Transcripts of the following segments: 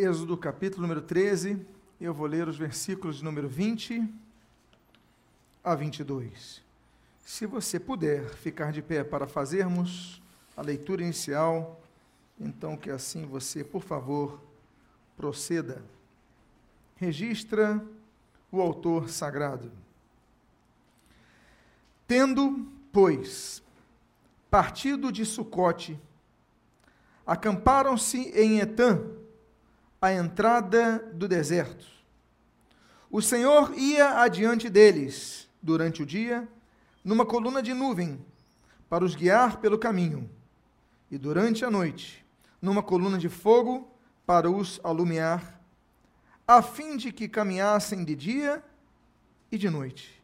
Êxodo capítulo número 13, eu vou ler os versículos de número 20 a 22. Se você puder ficar de pé para fazermos a leitura inicial, então que assim você, por favor, proceda. Registra o autor sagrado. Tendo, pois, partido de Sucote, acamparam-se em Etã, à entrada do deserto. O Senhor ia adiante deles durante o dia, numa coluna de nuvem, para os guiar pelo caminho, e durante a noite, numa coluna de fogo, para os alumiar, a fim de que caminhassem de dia e de noite.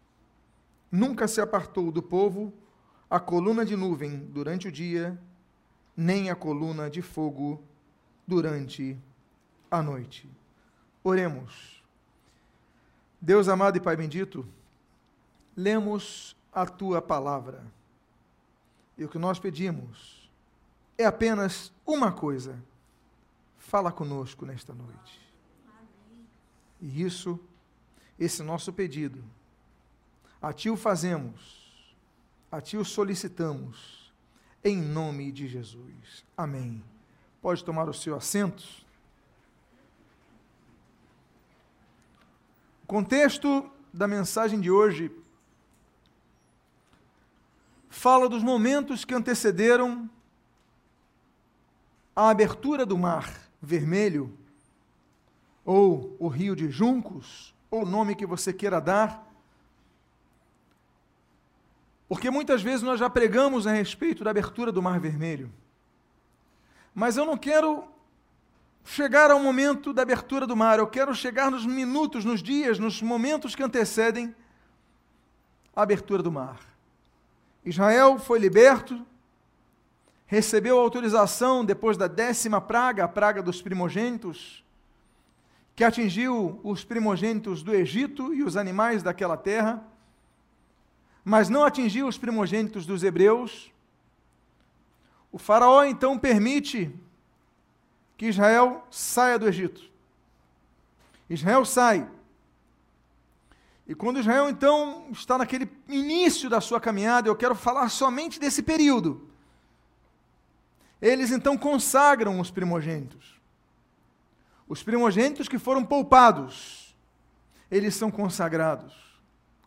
Nunca se apartou do povo a coluna de nuvem durante o dia, nem a coluna de fogo durante a noite. Oremos. Deus amado e Pai bendito, lemos a tua palavra. E o que nós pedimos é apenas uma coisa: fala conosco nesta noite. E isso, esse nosso pedido, a Ti o fazemos, a Ti o solicitamos, em nome de Jesus. Amém. Pode tomar o seu assento. Contexto da mensagem de hoje fala dos momentos que antecederam a abertura do Mar Vermelho, ou o Rio de Juncos, ou o nome que você queira dar, porque muitas vezes nós já pregamos a respeito da abertura do Mar Vermelho. Mas eu não quero chegar ao momento da abertura do mar, eu quero chegar nos minutos, nos dias, nos momentos que antecedem a abertura do mar. Israel foi liberto, recebeu autorização depois da décima praga, a praga dos primogênitos, que atingiu os primogênitos do Egito e os animais daquela terra mas não atingiu os primogênitos dos hebreus. O Faraó então permite que Israel saia do Egito. Israel sai. E quando Israel então está naquele início da sua caminhada, eu quero falar somente desse período. Eles então consagram os primogênitos. Os primogênitos que foram poupados, eles são consagrados.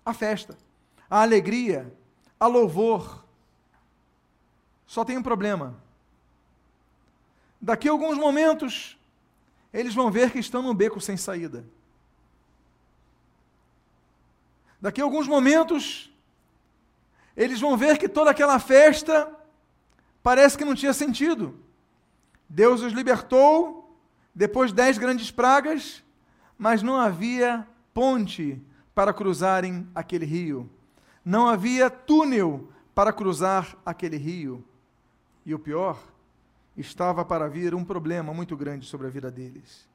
A festa a alegria, a louvor. Só tem um problema. Daqui a alguns momentos, eles vão ver que estão num beco sem saída. Daqui a alguns momentos, eles vão ver que toda aquela festa parece que não tinha sentido. Deus os libertou depois de dez grandes pragas, mas não havia ponte para cruzarem aquele rio não havia túnel para cruzar aquele rio. E o pior, estava para vir um problema muito grande sobre a vida deles.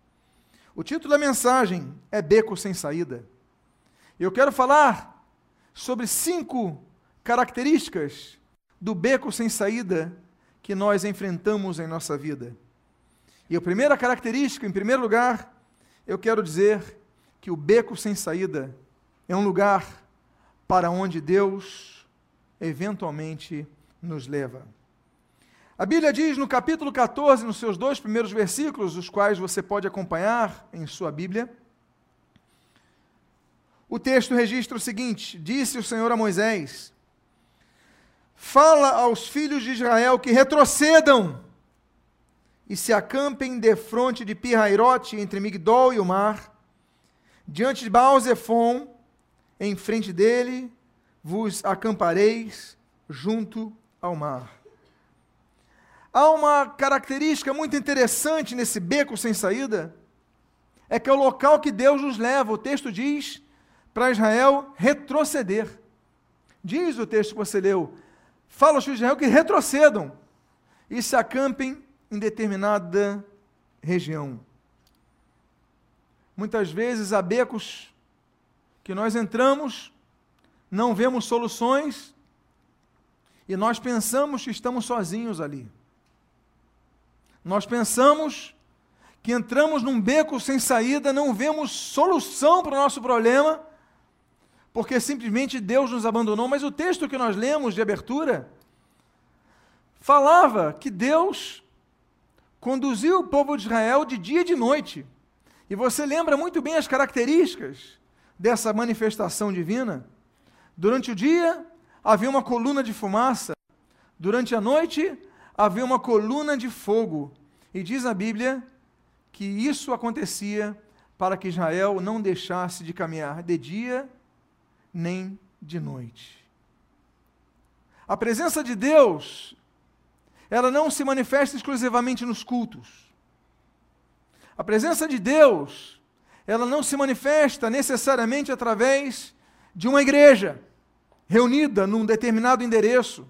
O título da mensagem é Beco Sem Saída. Eu quero falar sobre cinco características do beco sem saída que nós enfrentamos em nossa vida. E a primeira característica, em primeiro lugar, eu quero dizer que o beco sem saída é um lugar para onde Deus eventualmente nos leva. A Bíblia diz no capítulo 14, nos seus dois primeiros versículos, os quais você pode acompanhar em sua Bíblia, o texto registra o seguinte: Disse o Senhor a Moisés: Fala aos filhos de Israel que retrocedam e se acampem defronte de Pirairote, entre Migdol e o mar, diante de Baal-Zephon, em frente dele vos acampareis junto ao mar. Há uma característica muito interessante nesse beco sem saída, é que é o local que Deus nos leva. O texto diz para Israel retroceder. Diz o texto que você leu, fala aos filhos de Israel que retrocedam e se acampem em determinada região. Muitas vezes há becos que nós entramos, não vemos soluções e nós pensamos que estamos sozinhos ali. Nós pensamos que entramos num beco sem saída, não vemos solução para o nosso problema, porque simplesmente Deus nos abandonou. Mas o texto que nós lemos de abertura falava que Deus conduziu o povo de Israel de dia e de noite. E você lembra muito bem as características dessa manifestação divina? Durante o dia havia uma coluna de fumaça, durante a noite havia uma coluna de fogo. E diz a Bíblia que isso acontecia para que Israel não deixasse de caminhar de dia nem de noite. A presença de Deus, ela não se manifesta exclusivamente nos cultos. A presença de Deus, ela não se manifesta necessariamente através de uma igreja reunida num determinado endereço,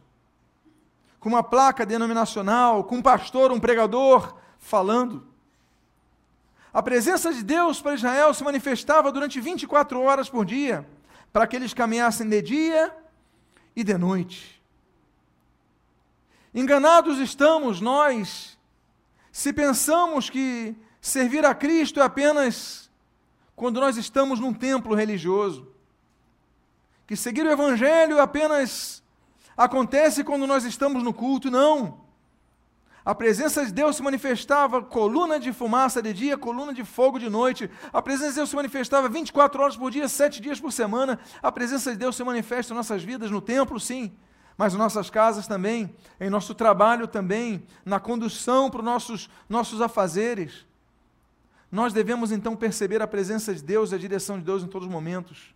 com uma placa denominacional, com um pastor, um pregador falando. A presença de Deus para Israel se manifestava durante 24 horas por dia, para que eles caminhassem de dia e de noite. Enganados estamos nós se pensamos que servir a Cristo é apenas quando nós estamos num templo religioso. Que seguir o Evangelho apenas acontece quando nós estamos no culto. Não. A presença de Deus se manifestava coluna de fumaça de dia, coluna de fogo de noite. A presença de Deus se manifestava 24 horas por dia, 7 dias por semana. A presença de Deus se manifesta em nossas vidas, no templo, sim, mas em nossas casas também, em nosso trabalho também, na condução para os nossos, nossos afazeres. Nós devemos então perceber a presença de Deus a direção de Deus em todos os momentos,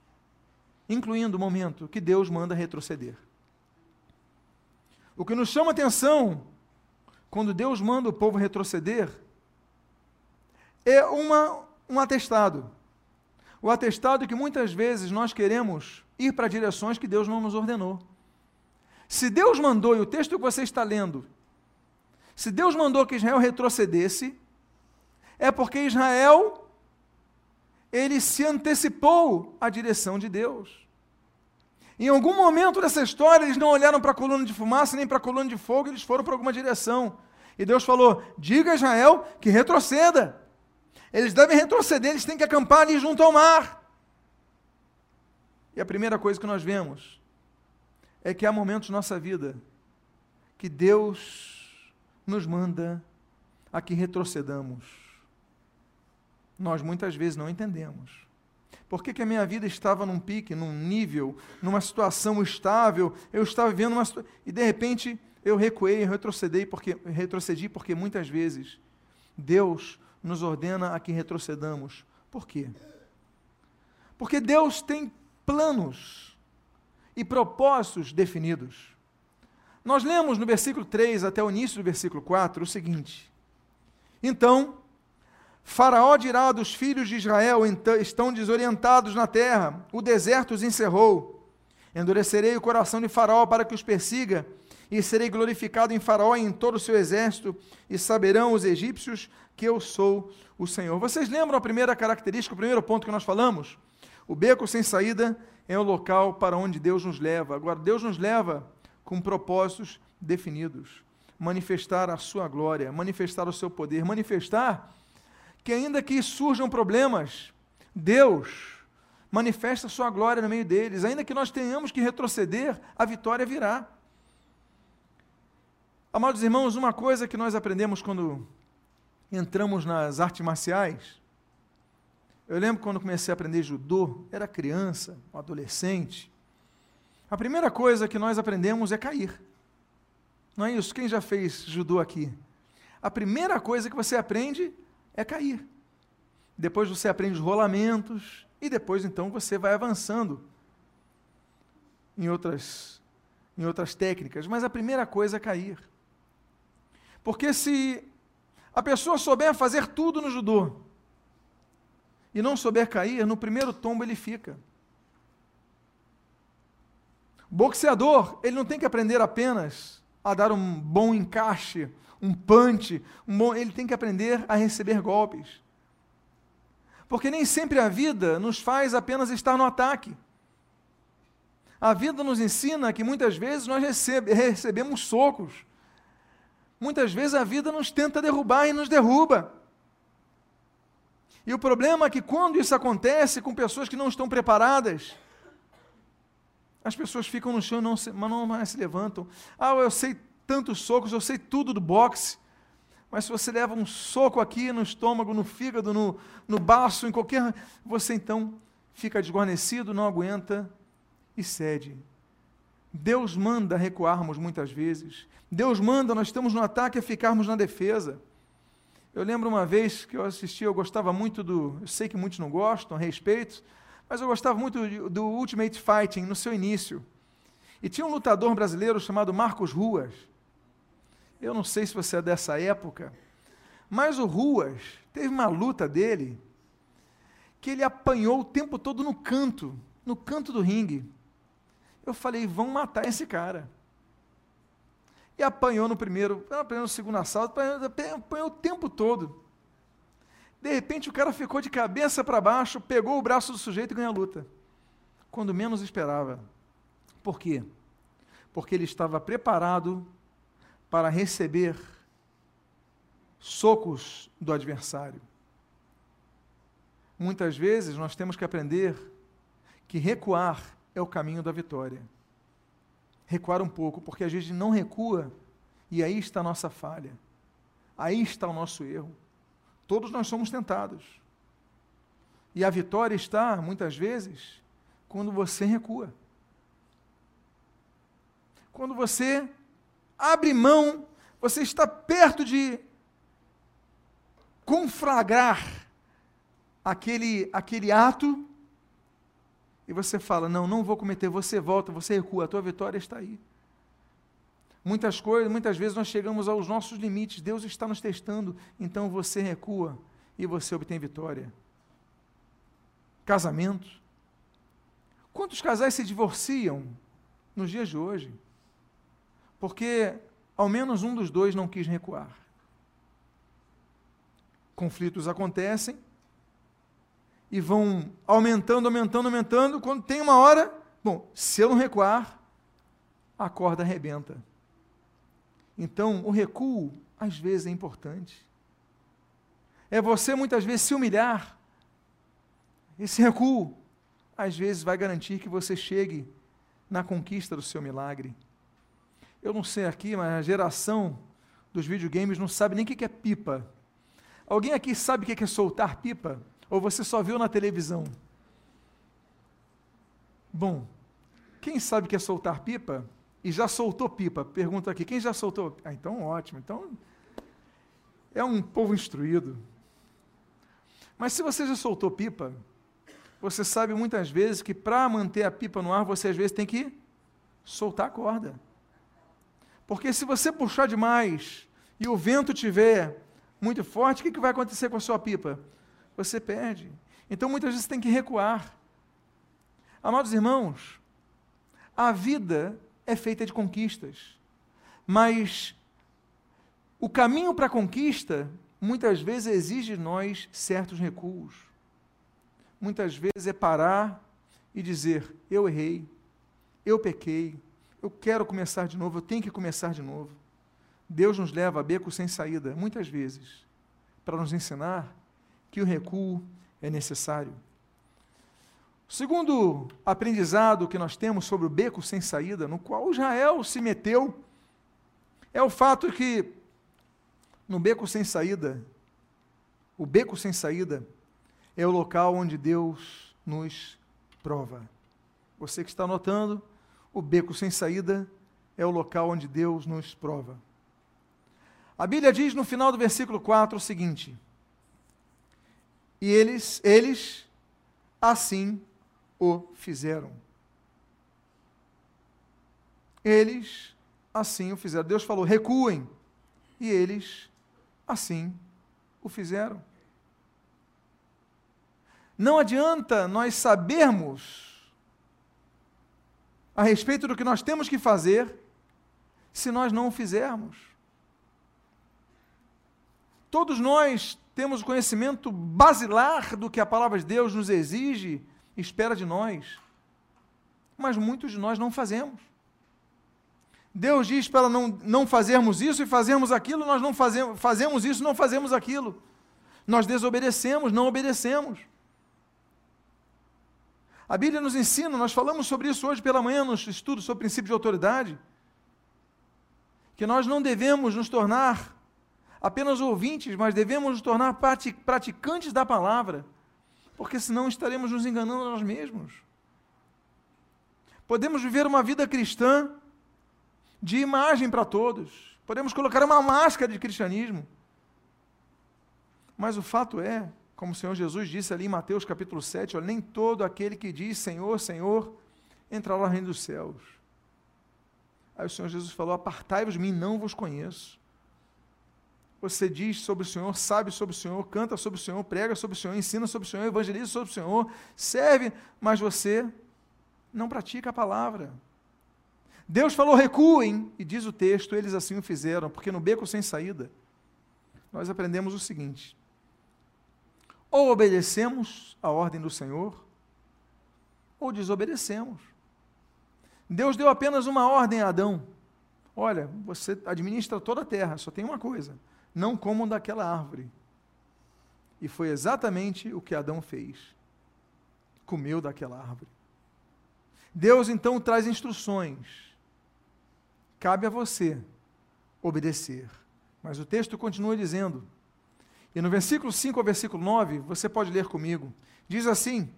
incluindo o momento que Deus manda retroceder. O que nos chama atenção quando Deus manda o povo retroceder, é uma, um atestado. O atestado que muitas vezes nós queremos ir para direções que Deus não nos ordenou. Se Deus mandou, e o texto que você está lendo, se Deus mandou que Israel retrocedesse, é porque Israel ele se antecipou à direção de Deus. Em algum momento dessa história, eles não olharam para a coluna de fumaça nem para a coluna de fogo, eles foram para alguma direção. E Deus falou: diga a Israel que retroceda. Eles devem retroceder, eles têm que acampar ali junto ao mar. E a primeira coisa que nós vemos é que há momentos na nossa vida que Deus nos manda a que retrocedamos. Nós muitas vezes não entendemos. Por que, que a minha vida estava num pique, num nível, numa situação estável? Eu estava vivendo uma. E de repente eu recuei, eu retrocedi porque, retrocedi porque muitas vezes Deus nos ordena a que retrocedamos. Por quê? Porque Deus tem planos e propósitos definidos. Nós lemos no versículo 3 até o início do versículo 4 o seguinte: Então Faraó dirá dos filhos de Israel: então, estão desorientados na terra, o deserto os encerrou. Endurecerei o coração de Faraó para que os persiga, e serei glorificado em Faraó e em todo o seu exército, e saberão os egípcios que eu sou o Senhor. Vocês lembram a primeira característica, o primeiro ponto que nós falamos? O beco sem saída é o local para onde Deus nos leva. Agora, Deus nos leva com propósitos definidos. Manifestar a sua glória, manifestar o seu poder, manifestar que ainda que surjam problemas, Deus manifesta sua glória no meio deles. Ainda que nós tenhamos que retroceder, a vitória virá. Amados irmãos, uma coisa que nós aprendemos quando entramos nas artes marciais, eu lembro quando comecei a aprender judô, era criança, um adolescente. A primeira coisa que nós aprendemos é cair. Não é isso? Quem já fez judô aqui? A primeira coisa que você aprende é cair. Depois você aprende os rolamentos e depois então você vai avançando em outras em outras técnicas, mas a primeira coisa é cair. Porque se a pessoa souber fazer tudo no judô e não souber cair, no primeiro tombo ele fica. Boxeador, ele não tem que aprender apenas a dar um bom encaixe, um punch, um bom, ele tem que aprender a receber golpes. Porque nem sempre a vida nos faz apenas estar no ataque. A vida nos ensina que muitas vezes nós recebe, recebemos socos. Muitas vezes a vida nos tenta derrubar e nos derruba. E o problema é que quando isso acontece com pessoas que não estão preparadas, as pessoas ficam no chão e não se, mas não mais se levantam. Ah, eu sei tantos socos, eu sei tudo do boxe. Mas se você leva um soco aqui no estômago, no fígado, no, no baço, em qualquer. Você então fica desguarnecido, não aguenta e cede. Deus manda recuarmos muitas vezes. Deus manda, nós estamos no ataque, a ficarmos na defesa. Eu lembro uma vez que eu assisti, eu gostava muito do. Eu sei que muitos não gostam, respeito, mas eu gostava muito do Ultimate Fighting no seu início. E tinha um lutador brasileiro chamado Marcos Ruas. Eu não sei se você é dessa época, mas o Ruas teve uma luta dele que ele apanhou o tempo todo no canto, no canto do ringue. Eu falei, vão matar esse cara. E apanhou no primeiro, apanhou no segundo assalto, apanhou, apanhou o tempo todo. De repente o cara ficou de cabeça para baixo, pegou o braço do sujeito e ganhou a luta. Quando menos esperava. Por quê? Porque ele estava preparado para receber socos do adversário. Muitas vezes nós temos que aprender que recuar é o caminho da vitória recuar um pouco, porque às vezes não recua e aí está a nossa falha. Aí está o nosso erro. Todos nós somos tentados. E a vitória está, muitas vezes, quando você recua. Quando você abre mão, você está perto de conflagrar aquele, aquele ato e você fala: Não, não vou cometer, você volta, você recua, a tua vitória está aí. Muitas coisas, muitas vezes nós chegamos aos nossos limites, Deus está nos testando, então você recua e você obtém vitória. Casamento. Quantos casais se divorciam nos dias de hoje? Porque ao menos um dos dois não quis recuar. Conflitos acontecem, e vão aumentando, aumentando, aumentando. Quando tem uma hora, bom, se eu não recuar, a corda arrebenta. Então, o recuo, às vezes, é importante. É você, muitas vezes, se humilhar. Esse recuo, às vezes, vai garantir que você chegue na conquista do seu milagre. Eu não sei aqui, mas a geração dos videogames não sabe nem o que é pipa. Alguém aqui sabe o que é soltar pipa? Ou você só viu na televisão? Bom, quem sabe que é soltar pipa e já soltou pipa? Pergunta aqui, quem já soltou? Ah, então ótimo. Então é um povo instruído. Mas se você já soltou pipa, você sabe muitas vezes que para manter a pipa no ar, você às vezes tem que soltar a corda. Porque se você puxar demais e o vento tiver muito forte, o que, vai acontecer com a sua pipa? você perde. Então muitas vezes tem que recuar. Amados irmãos, a vida é feita de conquistas, mas o caminho para a conquista muitas vezes exige de nós certos recuos. Muitas vezes é parar e dizer: eu errei, eu pequei, eu quero começar de novo, eu tenho que começar de novo. Deus nos leva a beco sem saída, muitas vezes, para nos ensinar que o recuo é necessário. O segundo aprendizado que nós temos sobre o beco sem saída, no qual Israel se meteu, é o fato que no beco sem saída, o beco sem saída é o local onde Deus nos prova. Você que está anotando, o beco sem saída é o local onde Deus nos prova. A Bíblia diz no final do versículo 4 o seguinte: e eles, eles assim o fizeram. Eles assim o fizeram. Deus falou: recuem. E eles assim o fizeram. Não adianta nós sabermos a respeito do que nós temos que fazer se nós não o fizermos. Todos nós temos o conhecimento basilar do que a palavra de Deus nos exige espera de nós. Mas muitos de nós não fazemos. Deus diz para não, não fazermos isso e fazermos aquilo, nós não fazemos, fazemos isso não fazemos aquilo. Nós desobedecemos, não obedecemos. A Bíblia nos ensina, nós falamos sobre isso hoje pela manhã nos estudos sobre princípio de autoridade, que nós não devemos nos tornar apenas ouvintes, mas devemos nos tornar praticantes da palavra, porque senão estaremos nos enganando a nós mesmos. Podemos viver uma vida cristã de imagem para todos, podemos colocar uma máscara de cristianismo, mas o fato é como o Senhor Jesus disse ali em Mateus capítulo 7, olha, nem todo aquele que diz Senhor, Senhor, entrará no reino dos céus. Aí o Senhor Jesus falou: Apartai-vos de mim, não vos conheço. Você diz sobre o Senhor, sabe sobre o Senhor, canta sobre o Senhor, prega sobre o Senhor, ensina sobre o Senhor, evangeliza sobre o Senhor, serve, mas você não pratica a palavra. Deus falou: recuem, e diz o texto, eles assim o fizeram, porque no beco sem saída, nós aprendemos o seguinte: ou obedecemos a ordem do Senhor, ou desobedecemos. Deus deu apenas uma ordem a Adão: Olha, você administra toda a terra, só tem uma coisa: não comam daquela árvore. E foi exatamente o que Adão fez. Comeu daquela árvore. Deus então traz instruções. Cabe a você obedecer. Mas o texto continua dizendo: e no versículo 5 ao versículo 9, você pode ler comigo. Diz assim: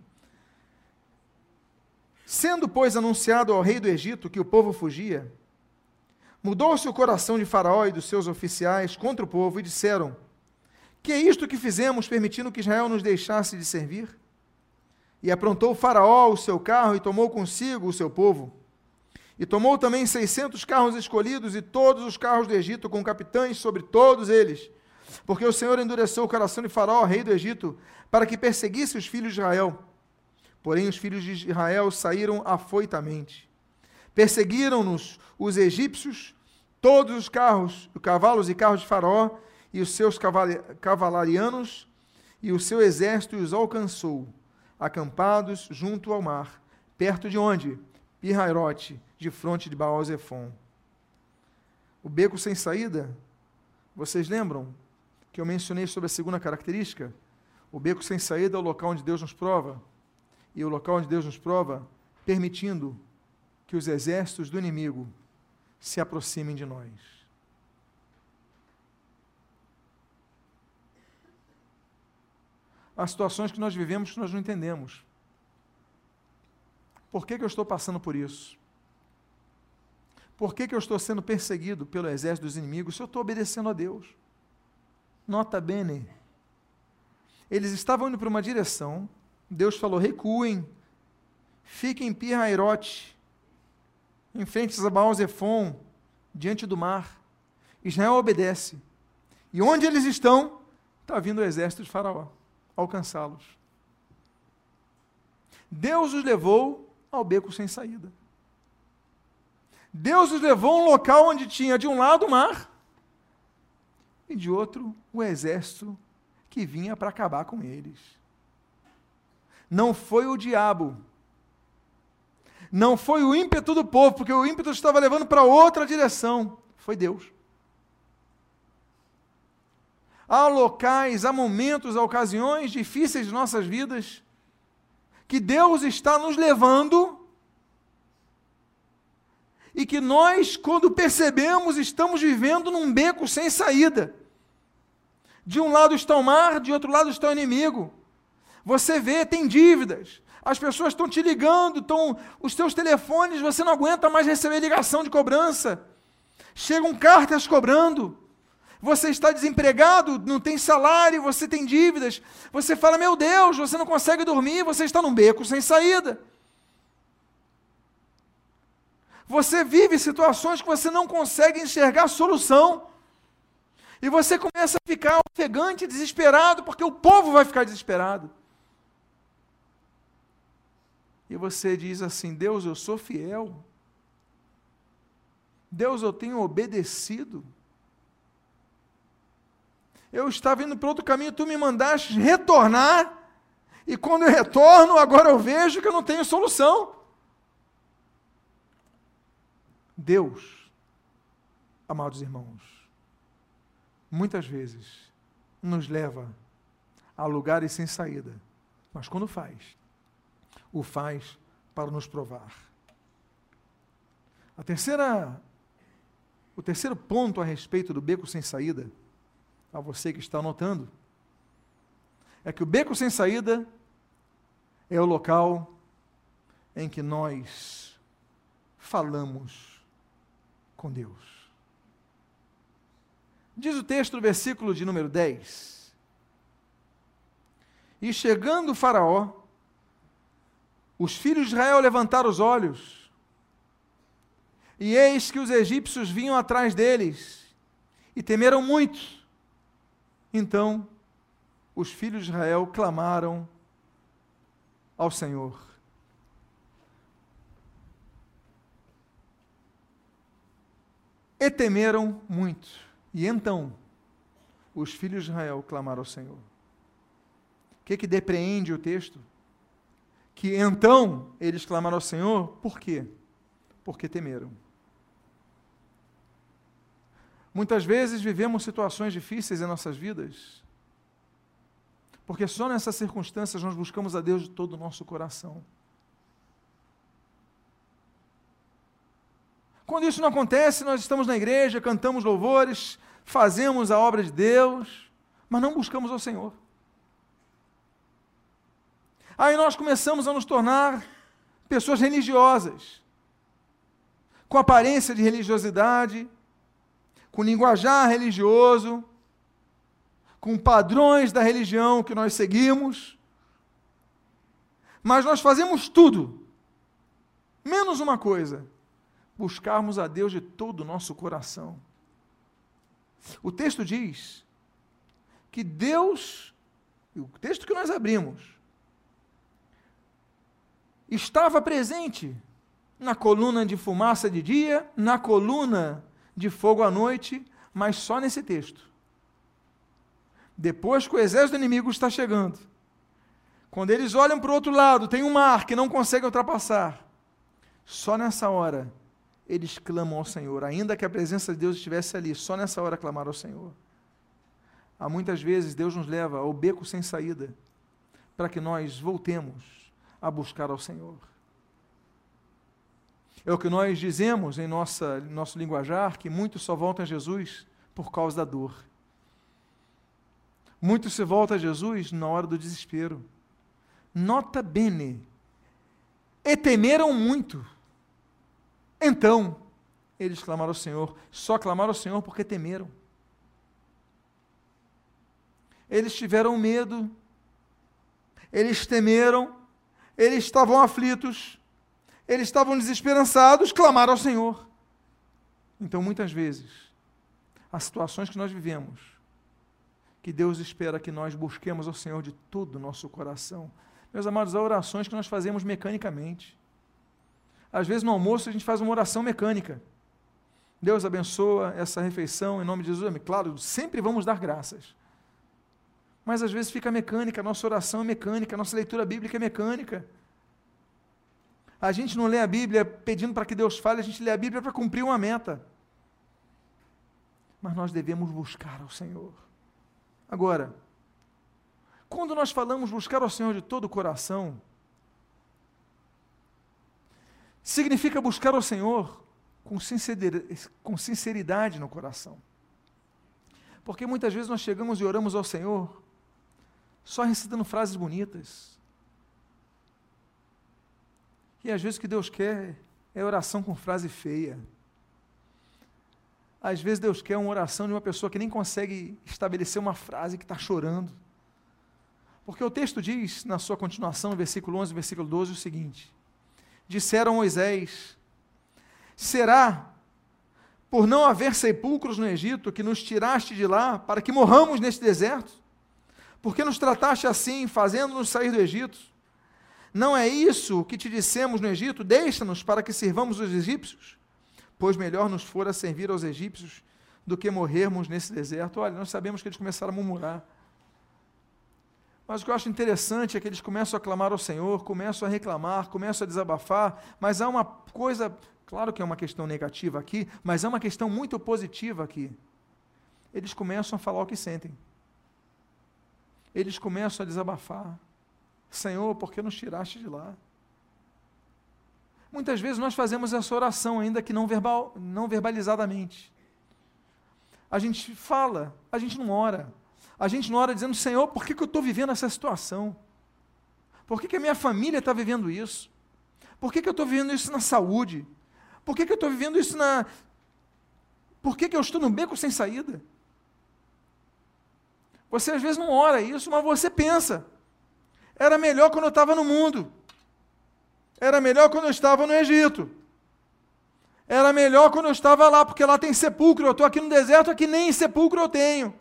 Sendo, pois, anunciado ao rei do Egito que o povo fugia, mudou-se o coração de Faraó e dos seus oficiais contra o povo e disseram: Que é isto que fizemos, permitindo que Israel nos deixasse de servir? E aprontou Faraó o seu carro e tomou consigo o seu povo. E tomou também seiscentos carros escolhidos e todos os carros do Egito, com capitães sobre todos eles porque o Senhor endureceu o coração de Faraó, rei do Egito, para que perseguisse os filhos de Israel. Porém, os filhos de Israel saíram afoitamente. Perseguiram-nos os egípcios, todos os carros, os cavalos e carros de Faraó, e os seus cavalarianos, e o seu exército os alcançou, acampados junto ao mar, perto de onde? Pirairote, de fronte de Baal-Zephon. O beco sem saída, vocês lembram? Que eu mencionei sobre a segunda característica, o beco sem saída é o local onde Deus nos prova, e o local onde Deus nos prova, permitindo que os exércitos do inimigo se aproximem de nós. Há situações que nós vivemos que nós não entendemos. Por que, que eu estou passando por isso? Por que, que eu estou sendo perseguido pelo exército dos inimigos se eu estou obedecendo a Deus? Nota bene. Eles estavam indo para uma direção. Deus falou: recuem, fiquem em Pirairote, em frente a Baal Zephon, diante do mar. Israel obedece. E onde eles estão, está vindo o exército de Faraó alcançá-los. Deus os levou ao beco sem saída. Deus os levou a um local onde tinha de um lado o mar e de outro o exército que vinha para acabar com eles. Não foi o diabo, não foi o ímpeto do povo, porque o ímpeto estava levando para outra direção, foi Deus. Há locais, há momentos, há ocasiões difíceis de nossas vidas que Deus está nos levando e que nós, quando percebemos, estamos vivendo num beco sem saída. De um lado está o mar, de outro lado está o inimigo. Você vê, tem dívidas. As pessoas estão te ligando, estão, os teus telefones, você não aguenta mais receber ligação de cobrança. Chegam cartas cobrando. Você está desempregado, não tem salário, você tem dívidas. Você fala, meu Deus, você não consegue dormir, você está num beco sem saída. Você vive situações que você não consegue enxergar solução. E você começa a ficar ofegante, desesperado, porque o povo vai ficar desesperado. E você diz assim: Deus, eu sou fiel. Deus, eu tenho obedecido. Eu estava indo para outro caminho, tu me mandaste retornar. E quando eu retorno, agora eu vejo que eu não tenho solução. Deus, amados irmãos, muitas vezes nos leva a lugares sem saída. Mas quando faz, o faz para nos provar. A terceira, o terceiro ponto a respeito do beco sem saída, a você que está anotando, é que o beco sem saída é o local em que nós falamos com Deus. Diz o texto do versículo de número 10. E chegando o Faraó, os filhos de Israel levantaram os olhos, e eis que os egípcios vinham atrás deles, e temeram muito. Então, os filhos de Israel clamaram ao Senhor. E temeram muito. E então, os filhos de Israel clamaram ao Senhor. O que, que depreende o texto? Que então eles clamaram ao Senhor, por quê? Porque temeram. Muitas vezes vivemos situações difíceis em nossas vidas, porque só nessas circunstâncias nós buscamos a Deus de todo o nosso coração. Quando isso não acontece, nós estamos na igreja, cantamos louvores, fazemos a obra de Deus, mas não buscamos ao Senhor. Aí nós começamos a nos tornar pessoas religiosas, com aparência de religiosidade, com linguajar religioso, com padrões da religião que nós seguimos, mas nós fazemos tudo, menos uma coisa: buscarmos a Deus de todo o nosso coração. O texto diz que Deus, o texto que nós abrimos, estava presente na coluna de fumaça de dia, na coluna de fogo à noite, mas só nesse texto. Depois que o exército inimigo está chegando, quando eles olham para o outro lado, tem um mar que não consegue ultrapassar. Só nessa hora eles clamam ao Senhor, ainda que a presença de Deus estivesse ali, só nessa hora clamaram ao Senhor. Há muitas vezes Deus nos leva ao beco sem saída, para que nós voltemos a buscar ao Senhor. É o que nós dizemos em nossa, nosso linguajar, que muitos só voltam a Jesus por causa da dor. Muitos se voltam a Jesus na hora do desespero. Nota bene, e temeram muito então, eles clamaram ao Senhor, só clamaram ao Senhor porque temeram. Eles tiveram medo, eles temeram, eles estavam aflitos, eles estavam desesperançados, clamaram ao Senhor. Então, muitas vezes, as situações que nós vivemos, que Deus espera que nós busquemos ao Senhor de todo o nosso coração. Meus amados, há orações que nós fazemos mecanicamente. Às vezes no almoço a gente faz uma oração mecânica. Deus abençoa essa refeição em nome de Jesus. Claro, sempre vamos dar graças. Mas às vezes fica mecânica, a nossa oração é mecânica, a nossa leitura bíblica é mecânica. A gente não lê a Bíblia pedindo para que Deus fale, a gente lê a Bíblia para cumprir uma meta. Mas nós devemos buscar ao Senhor. Agora, quando nós falamos buscar ao Senhor de todo o coração, significa buscar o Senhor com sinceridade, no coração. Porque muitas vezes nós chegamos e oramos ao Senhor só recitando frases bonitas. E às vezes o que Deus quer é oração com frase feia. Às vezes Deus quer uma oração de uma pessoa que nem consegue estabelecer uma frase que está chorando. Porque o texto diz, na sua continuação, no versículo 11 versículo 12, o seguinte: disseram Moisés: Será por não haver sepulcros no Egito que nos tiraste de lá para que morramos neste deserto? Por que nos trataste assim, fazendo-nos sair do Egito? Não é isso que te dissemos no Egito? Deixa-nos para que sirvamos os egípcios? Pois melhor nos fora servir aos egípcios do que morrermos nesse deserto. Olha, nós sabemos que eles começaram a murmurar. Mas o que eu acho interessante é que eles começam a clamar ao Senhor, começam a reclamar, começam a desabafar, mas há uma coisa, claro que é uma questão negativa aqui, mas há uma questão muito positiva aqui. Eles começam a falar o que sentem. eles começam a desabafar. Senhor, por que nos tiraste de lá? Muitas vezes nós fazemos essa oração, ainda que não, verbal, não verbalizadamente. A gente fala, a gente não ora. A gente não ora dizendo, Senhor, por que, que eu estou vivendo essa situação? Por que, que a minha família está vivendo isso? Por que, que eu estou vivendo isso na saúde? Por que, que eu estou vivendo isso na. Por que, que eu estou no beco sem saída? Você às vezes não ora isso, mas você pensa. Era melhor quando eu estava no mundo. Era melhor quando eu estava no Egito. Era melhor quando eu estava lá, porque lá tem sepulcro. Eu estou aqui no deserto, aqui nem sepulcro eu tenho.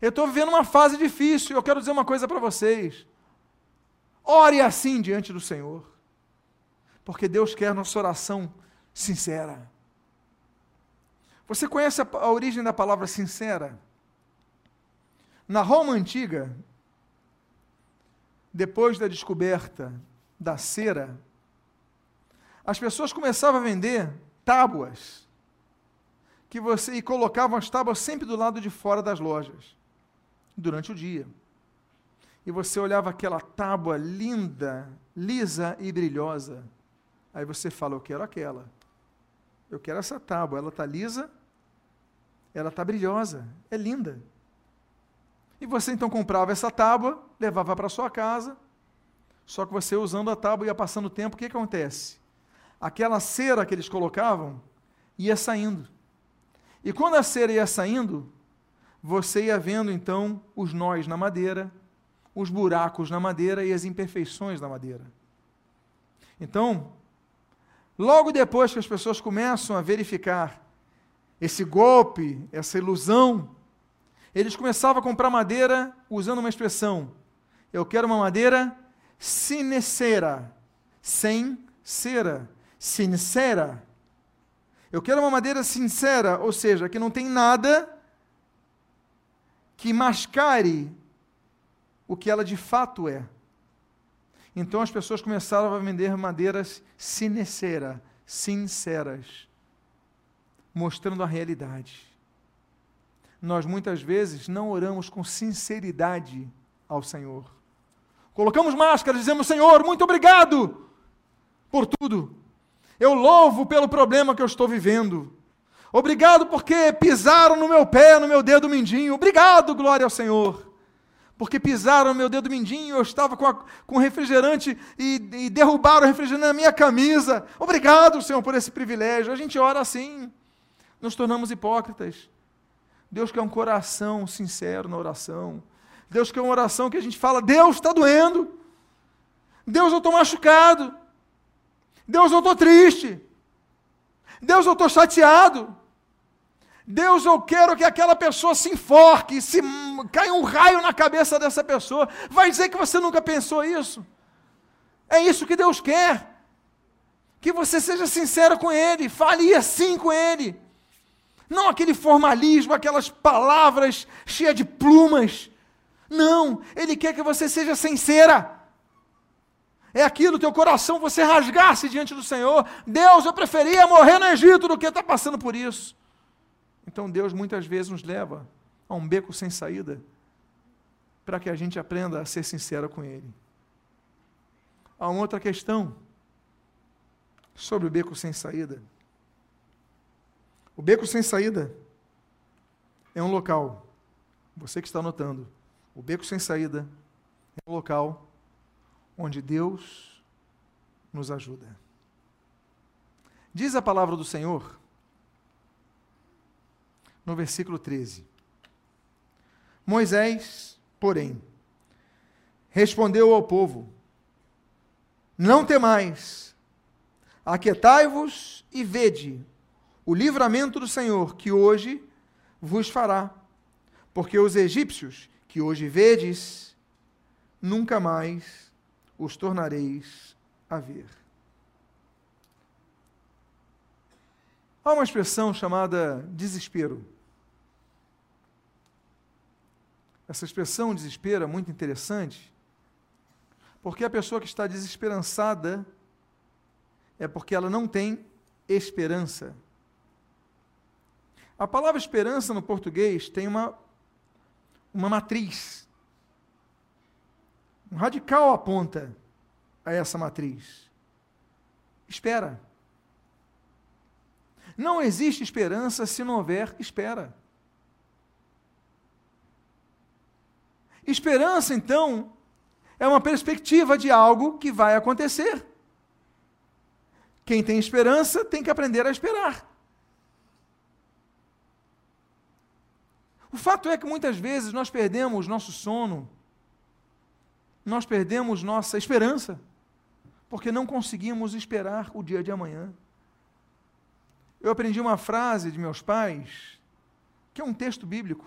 Eu estou vivendo uma fase difícil. Eu quero dizer uma coisa para vocês. Ore assim diante do Senhor. Porque Deus quer nossa oração sincera. Você conhece a, a origem da palavra sincera? Na Roma antiga, depois da descoberta da cera, as pessoas começavam a vender tábuas que você e colocavam as tábuas sempre do lado de fora das lojas durante o dia. E você olhava aquela tábua linda, lisa e brilhosa. Aí você fala: Eu quero aquela. Eu quero essa tábua. Ela está lisa, ela está brilhosa, é linda. E você então comprava essa tábua, levava para sua casa, só que você usando a tábua ia passando o tempo, o que, que acontece? Aquela cera que eles colocavam ia saindo. E quando a cera ia saindo, você ia vendo então os nós na madeira, os buracos na madeira e as imperfeições na madeira. Então, logo depois que as pessoas começam a verificar esse golpe, essa ilusão, eles começavam a comprar madeira usando uma expressão: eu quero uma madeira sincera, sem cera, sincera. Eu quero uma madeira sincera, ou seja, que não tem nada que mascare o que ela de fato é. Então as pessoas começaram a vender madeiras sincera, sinceras, mostrando a realidade nós muitas vezes não oramos com sinceridade ao Senhor. Colocamos máscaras, dizemos: Senhor, muito obrigado por tudo. Eu louvo pelo problema que eu estou vivendo. Obrigado porque pisaram no meu pé, no meu dedo mindinho. Obrigado, glória ao Senhor. Porque pisaram no meu dedo mindinho, eu estava com, a, com refrigerante e, e derrubaram o refrigerante na minha camisa. Obrigado, Senhor, por esse privilégio. A gente ora assim, nos tornamos hipócritas. Deus quer um coração sincero na oração. Deus quer uma oração que a gente fala: Deus está doendo. Deus, eu estou machucado. Deus, eu estou triste. Deus, eu estou chateado. Deus, eu quero que aquela pessoa se enforque, se caia um raio na cabeça dessa pessoa. Vai dizer que você nunca pensou isso? É isso que Deus quer. Que você seja sincero com Ele, fale assim com Ele. Não aquele formalismo, aquelas palavras cheias de plumas. Não, ele quer que você seja sincera. É aquilo, teu coração, você rasgasse diante do Senhor. Deus, eu preferia morrer no Egito do que estar passando por isso. Então Deus muitas vezes nos leva a um beco sem saída para que a gente aprenda a ser sincero com Ele. Há uma outra questão sobre o beco sem saída. O beco sem saída é um local, você que está anotando, o beco sem saída é um local onde Deus nos ajuda. Diz a palavra do Senhor no versículo 13. Moisés, porém, respondeu ao povo: Não temais, aquietai-vos e vede o livramento do Senhor que hoje vos fará. Porque os egípcios que hoje vedes, nunca mais os tornareis a ver. Há uma expressão chamada desespero. Essa expressão desespero é muito interessante, porque a pessoa que está desesperançada é porque ela não tem esperança. A palavra esperança no português tem uma, uma matriz. Um radical aponta a essa matriz. Espera. Não existe esperança se não houver espera. Esperança, então, é uma perspectiva de algo que vai acontecer. Quem tem esperança tem que aprender a esperar. O fato é que muitas vezes nós perdemos nosso sono, nós perdemos nossa esperança, porque não conseguimos esperar o dia de amanhã. Eu aprendi uma frase de meus pais, que é um texto bíblico.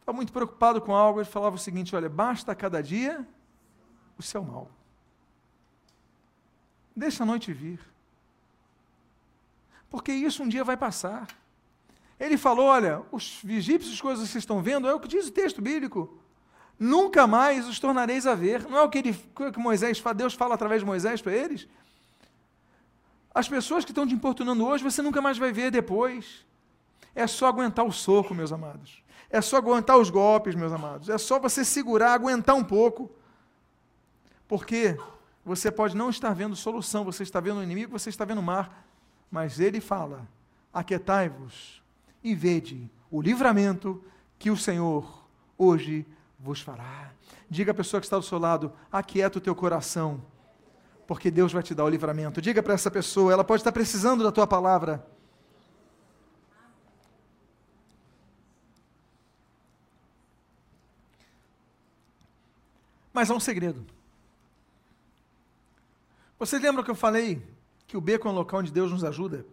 Estava muito preocupado com algo, ele falava o seguinte: olha, basta cada dia o seu mal. Deixa a noite vir. Porque isso um dia vai passar. Ele falou: olha, os egípcios, coisas que vocês estão vendo, é o que diz o texto bíblico. Nunca mais os tornareis a ver. Não é o que, ele, que Moisés, Deus fala através de Moisés para eles? As pessoas que estão te importunando hoje, você nunca mais vai ver depois. É só aguentar o soco, meus amados. É só aguentar os golpes, meus amados. É só você segurar, aguentar um pouco. Porque você pode não estar vendo solução, você está vendo o inimigo, você está vendo o mar. Mas ele fala: aquietai-vos e vede o livramento que o Senhor hoje vos fará. Diga à pessoa que está do seu lado: aquieta o teu coração porque Deus vai te dar o livramento. Diga para essa pessoa, ela pode estar precisando da tua palavra. Mas há um segredo. Vocês lembram que eu falei que o beco é um local onde Deus nos ajuda?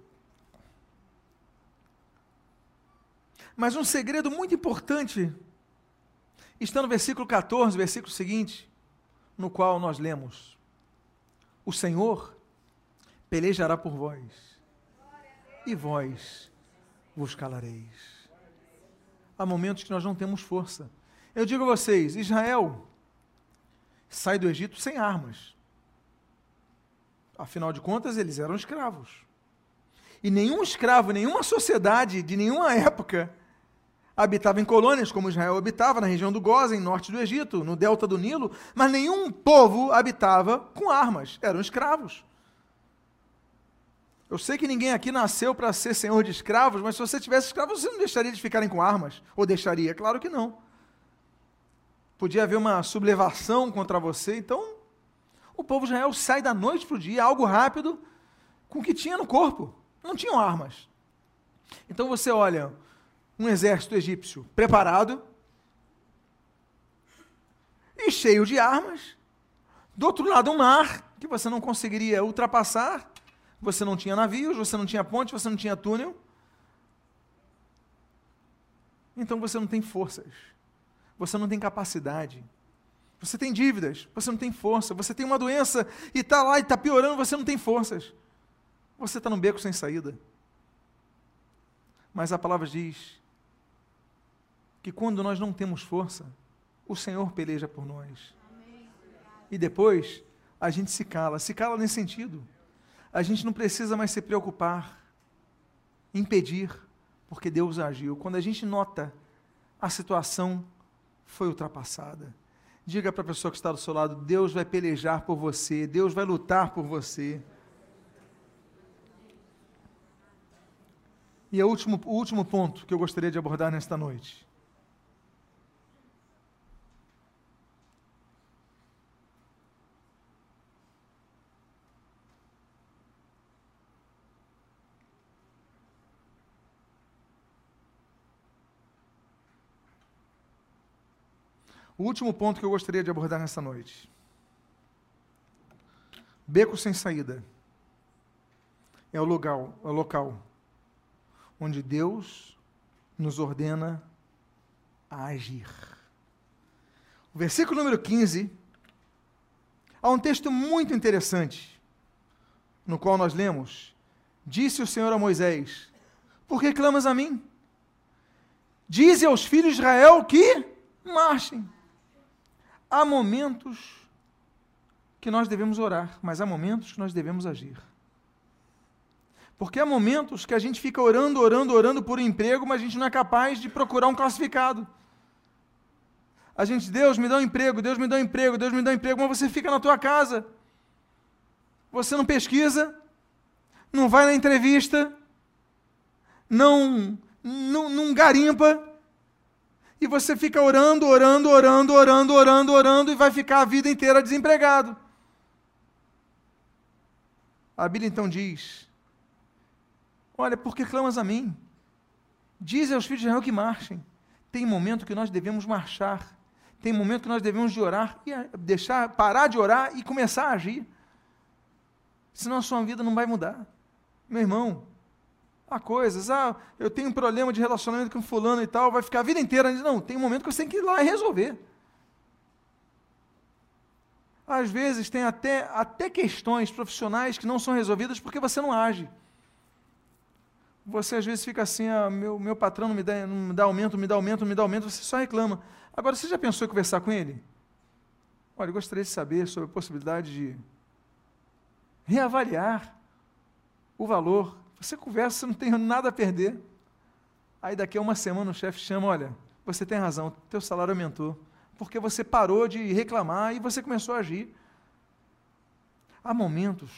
Mas um segredo muito importante está no versículo 14, versículo seguinte, no qual nós lemos: o Senhor pelejará por vós, e vós vos calareis. Há momentos que nós não temos força. Eu digo a vocês: Israel sai do Egito sem armas. Afinal de contas, eles eram escravos. E nenhum escravo, nenhuma sociedade de nenhuma época habitava em colônias, como Israel habitava na região do Gozen, norte do Egito, no delta do Nilo, mas nenhum povo habitava com armas, eram escravos. Eu sei que ninguém aqui nasceu para ser senhor de escravos, mas se você tivesse escravos, você não deixaria de ficarem com armas? Ou deixaria? Claro que não. Podia haver uma sublevação contra você, então o povo de Israel sai da noite para o dia, algo rápido, com o que tinha no corpo. Não tinham armas. Então você olha um exército egípcio preparado e cheio de armas. Do outro lado, um mar que você não conseguiria ultrapassar. Você não tinha navios, você não tinha ponte, você não tinha túnel. Então você não tem forças. Você não tem capacidade. Você tem dívidas, você não tem força. Você tem uma doença e está lá e está piorando, você não tem forças. Você está num beco sem saída. Mas a palavra diz que quando nós não temos força, o Senhor peleja por nós. E depois a gente se cala. Se cala nesse sentido. A gente não precisa mais se preocupar, impedir, porque Deus agiu. Quando a gente nota a situação foi ultrapassada. Diga para a pessoa que está do seu lado: Deus vai pelejar por você, Deus vai lutar por você. E o último, o último ponto que eu gostaria de abordar nesta noite O último ponto que eu gostaria de abordar nessa noite. Beco sem saída é o local, é o local onde Deus nos ordena a agir. O versículo número 15 há um texto muito interessante, no qual nós lemos: Disse o Senhor a Moisés: Por que clamas a mim? Dize aos filhos de Israel que marchem. Há momentos que nós devemos orar, mas há momentos que nós devemos agir. Porque há momentos que a gente fica orando, orando, orando por um emprego, mas a gente não é capaz de procurar um classificado. A gente, Deus me dá um emprego, Deus me dá um emprego, Deus me dá um emprego, mas você fica na tua casa. Você não pesquisa, não vai na entrevista, não, não, não garimpa, e você fica orando, orando, orando, orando, orando, orando, e vai ficar a vida inteira desempregado. A Bíblia então diz: Olha, por que clamas a mim? Diz aos filhos de Israel que marchem. Tem momento que nós devemos marchar. Tem momento que nós devemos de orar e deixar, parar de orar e começar a agir. Senão a sua vida não vai mudar. Meu irmão, há coisas, ah, eu tenho um problema de relacionamento com fulano e tal, vai ficar a vida inteira. Não, tem um momento que você tem que ir lá e resolver. Às vezes tem até, até questões profissionais que não são resolvidas porque você não age. Você às vezes fica assim, ah, meu, meu patrão não me, dá, não me dá aumento, me dá aumento, me dá aumento, você só reclama. Agora, você já pensou em conversar com ele? Olha, eu gostaria de saber sobre a possibilidade de reavaliar o valor. Você conversa, não tem nada a perder. Aí daqui a uma semana o chefe chama, olha, você tem razão, teu salário aumentou porque você parou de reclamar e você começou a agir. Há momentos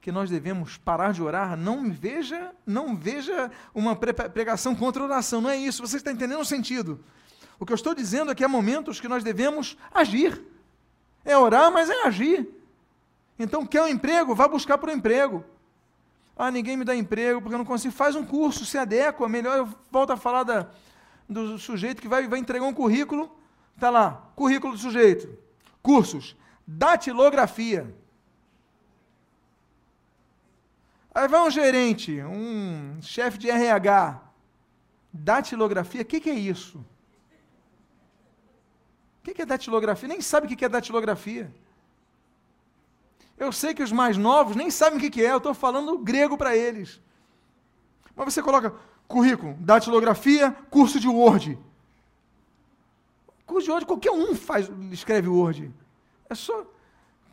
que nós devemos parar de orar, não veja, não veja uma pregação contra a oração, não é isso, você está entendendo o sentido. O que eu estou dizendo é que há momentos que nós devemos agir. É orar, mas é agir. Então, quer um emprego? Vá buscar para o emprego. Ah, ninguém me dá emprego porque eu não consigo. Faz um curso, se adequa. Melhor eu volto a falar da, do sujeito que vai, vai entregar um currículo Está lá, currículo do sujeito. Cursos. Datilografia. Aí vai um gerente, um chefe de RH. Datilografia, o que, que, é isso? O que, que é datilografia? Nem sabe o que, que é datilografia. Eu sei que os mais novos nem sabem o que, é, eu estou falando grego para eles. Mas você coloca currículo, datilografia, curso de Word. Curso de Word, qualquer um faz, escreve Word. É só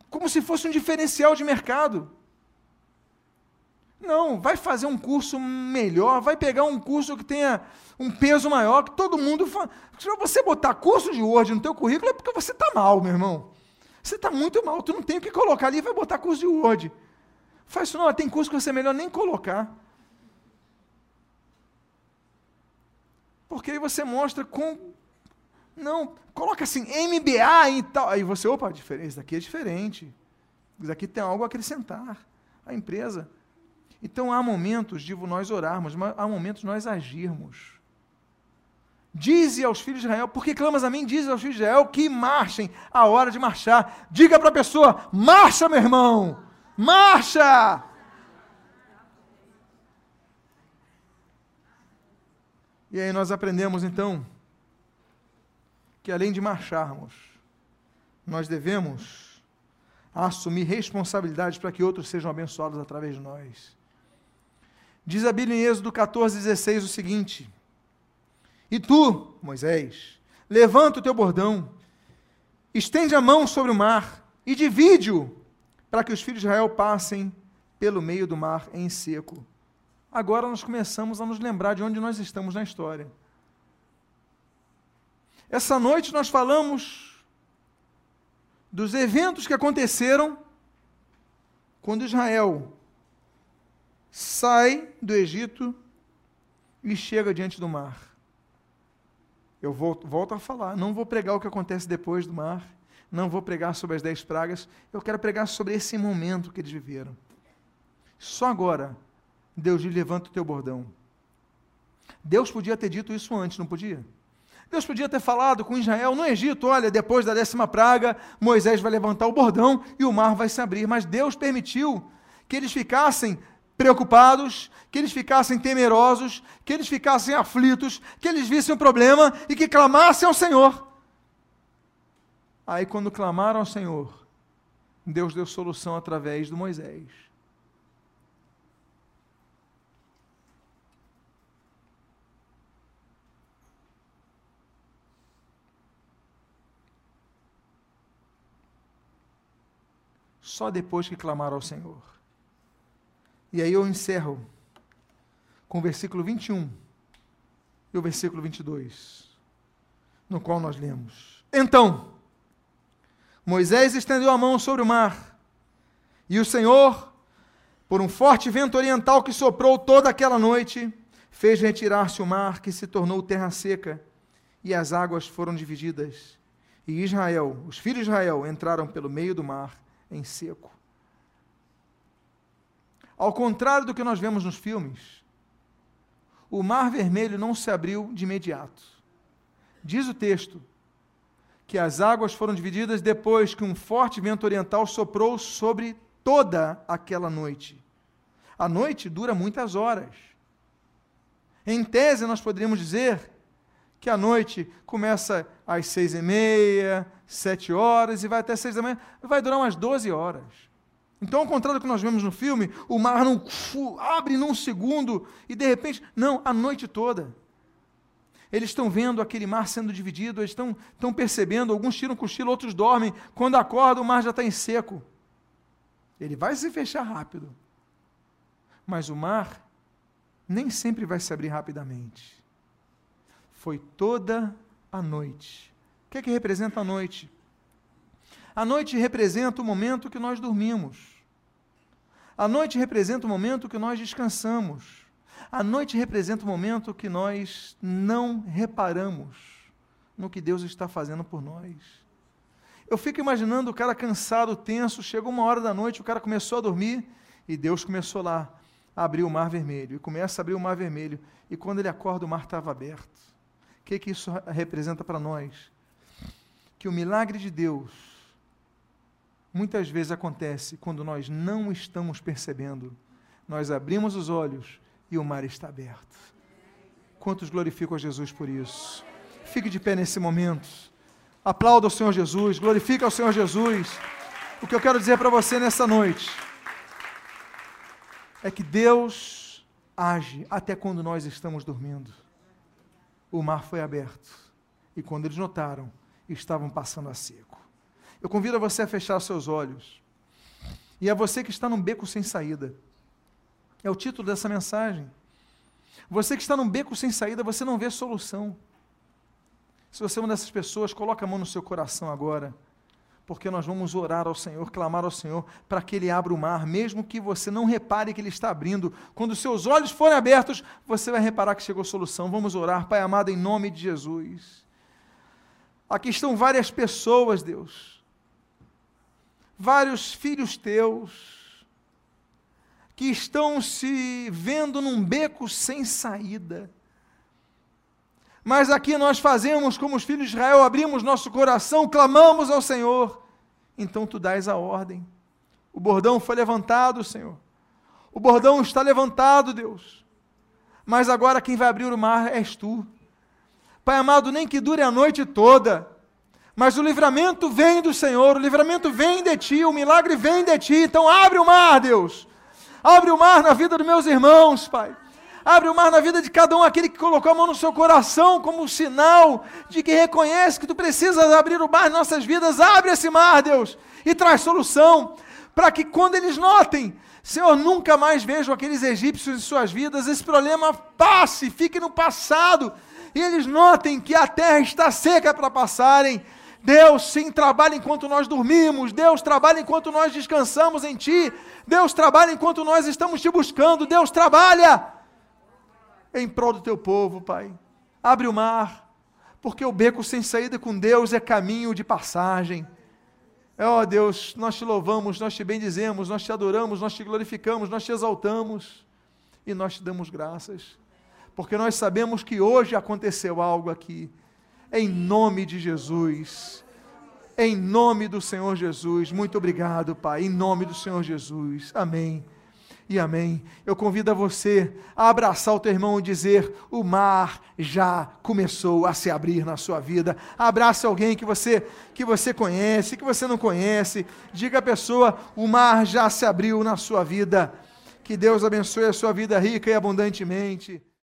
como se fosse um diferencial de mercado. Não, vai fazer um curso melhor, vai pegar um curso que tenha um peso maior, que todo mundo. Se você botar curso de Word no teu currículo, é porque você está mal, meu irmão. Você está muito mal, tu não tem o que colocar ali vai botar curso de Word. Faz isso não, tem curso que você é melhor nem colocar. Porque aí você mostra com não, coloca assim, MBA e tal. Aí você, opa, isso daqui é diferente. Isso daqui tem algo a acrescentar. A empresa. Então há momentos de nós orarmos, mas há momentos de nós agirmos. Dize aos filhos de Israel, porque clamas a mim, diz aos filhos de Israel que marchem a hora de marchar. Diga para a pessoa: marcha, meu irmão, marcha! E aí nós aprendemos então que além de marcharmos, nós devemos assumir responsabilidades para que outros sejam abençoados através de nós. Diz a Bíblia em Êxodo 14, 16 o seguinte: E tu, Moisés, levanta o teu bordão, estende a mão sobre o mar e divide-o, para que os filhos de Israel passem pelo meio do mar em seco. Agora nós começamos a nos lembrar de onde nós estamos na história. Essa noite nós falamos dos eventos que aconteceram quando Israel sai do Egito e chega diante do mar. Eu volto, volto, a falar, não vou pregar o que acontece depois do mar, não vou pregar sobre as dez pragas, eu quero pregar sobre esse momento que eles viveram. Só agora, Deus lhe levanta o teu bordão. Deus podia ter dito isso antes, não podia? Deus podia ter falado com Israel no Egito: olha, depois da décima praga, Moisés vai levantar o bordão e o mar vai se abrir. Mas Deus permitiu que eles ficassem preocupados, que eles ficassem temerosos, que eles ficassem aflitos, que eles vissem o problema e que clamassem ao Senhor. Aí, quando clamaram ao Senhor, Deus deu solução através de Moisés. só depois que clamaram ao Senhor. E aí eu encerro com o versículo 21 e o versículo 22, no qual nós lemos: Então, Moisés estendeu a mão sobre o mar, e o Senhor, por um forte vento oriental que soprou toda aquela noite, fez retirar-se o mar, que se tornou terra seca, e as águas foram divididas. E Israel, os filhos de Israel, entraram pelo meio do mar em seco. Ao contrário do que nós vemos nos filmes, o mar vermelho não se abriu de imediato. Diz o texto que as águas foram divididas depois que um forte vento oriental soprou sobre toda aquela noite. A noite dura muitas horas. Em tese, nós poderíamos dizer que a noite começa às seis e meia, sete horas e vai até seis da manhã, vai durar umas doze horas. Então, ao contrário do que nós vemos no filme, o mar não abre num segundo e de repente, não, a noite toda. Eles estão vendo aquele mar sendo dividido, eles estão, estão percebendo, alguns tiram cochilo, outros dormem. Quando acordam, o mar já está em seco. Ele vai se fechar rápido. Mas o mar nem sempre vai se abrir rapidamente. Foi toda a noite. O que é que representa a noite? A noite representa o momento que nós dormimos. A noite representa o momento que nós descansamos. A noite representa o momento que nós não reparamos no que Deus está fazendo por nós. Eu fico imaginando o cara cansado, tenso, chegou uma hora da noite, o cara começou a dormir e Deus começou lá a abrir o mar vermelho. E começa a abrir o mar vermelho. E quando ele acorda, o mar estava aberto. O que, que isso representa para nós? Que o milagre de Deus muitas vezes acontece quando nós não estamos percebendo. Nós abrimos os olhos e o mar está aberto. Quantos glorificam a Jesus por isso? Fique de pé nesse momento. Aplauda o Senhor Jesus, glorifica o Senhor Jesus. O que eu quero dizer para você nessa noite é que Deus age até quando nós estamos dormindo. O mar foi aberto e quando eles notaram, estavam passando a seco. Eu convido você a fechar seus olhos. E a você que está num beco sem saída. É o título dessa mensagem. Você que está num beco sem saída, você não vê solução. Se você é uma dessas pessoas, coloque a mão no seu coração agora, porque nós vamos orar ao Senhor, clamar ao Senhor para que Ele abra o mar, mesmo que você não repare que Ele está abrindo. Quando seus olhos forem abertos, você vai reparar que chegou a solução. Vamos orar, Pai amado, em nome de Jesus. Aqui estão várias pessoas, Deus, vários filhos teus que estão se vendo num beco sem saída. Mas aqui nós fazemos como os filhos de Israel, abrimos nosso coração, clamamos ao Senhor. Então tu dás a ordem. O bordão foi levantado, Senhor. O bordão está levantado, Deus. Mas agora quem vai abrir o mar és tu. Pai amado, nem que dure a noite toda, mas o livramento vem do Senhor, o livramento vem de ti, o milagre vem de ti. Então abre o mar, Deus. Abre o mar na vida dos meus irmãos, Pai. Abre o mar na vida de cada um, aquele que colocou a mão no seu coração como sinal de que reconhece que tu precisas abrir o mar em nossas vidas. Abre esse mar, Deus, e traz solução, para que quando eles notem, Senhor, nunca mais vejam aqueles egípcios em suas vidas, esse problema passe, fique no passado, e eles notem que a terra está seca para passarem Deus sim trabalha enquanto nós dormimos, Deus trabalha enquanto nós descansamos em Ti, Deus trabalha enquanto nós estamos te buscando, Deus trabalha em prol do Teu povo, Pai. Abre o mar, porque o beco sem saída com Deus é caminho de passagem. Ó oh, Deus, nós te louvamos, nós te bendizemos, nós te adoramos, nós te glorificamos, nós te exaltamos e nós te damos graças, porque nós sabemos que hoje aconteceu algo aqui em nome de Jesus. Em nome do Senhor Jesus. Muito obrigado, Pai. Em nome do Senhor Jesus. Amém. E amém. Eu convido a você a abraçar o teu irmão e dizer: o mar já começou a se abrir na sua vida. Abraça alguém que você que você conhece, que você não conhece. Diga à pessoa: o mar já se abriu na sua vida. Que Deus abençoe a sua vida rica e abundantemente.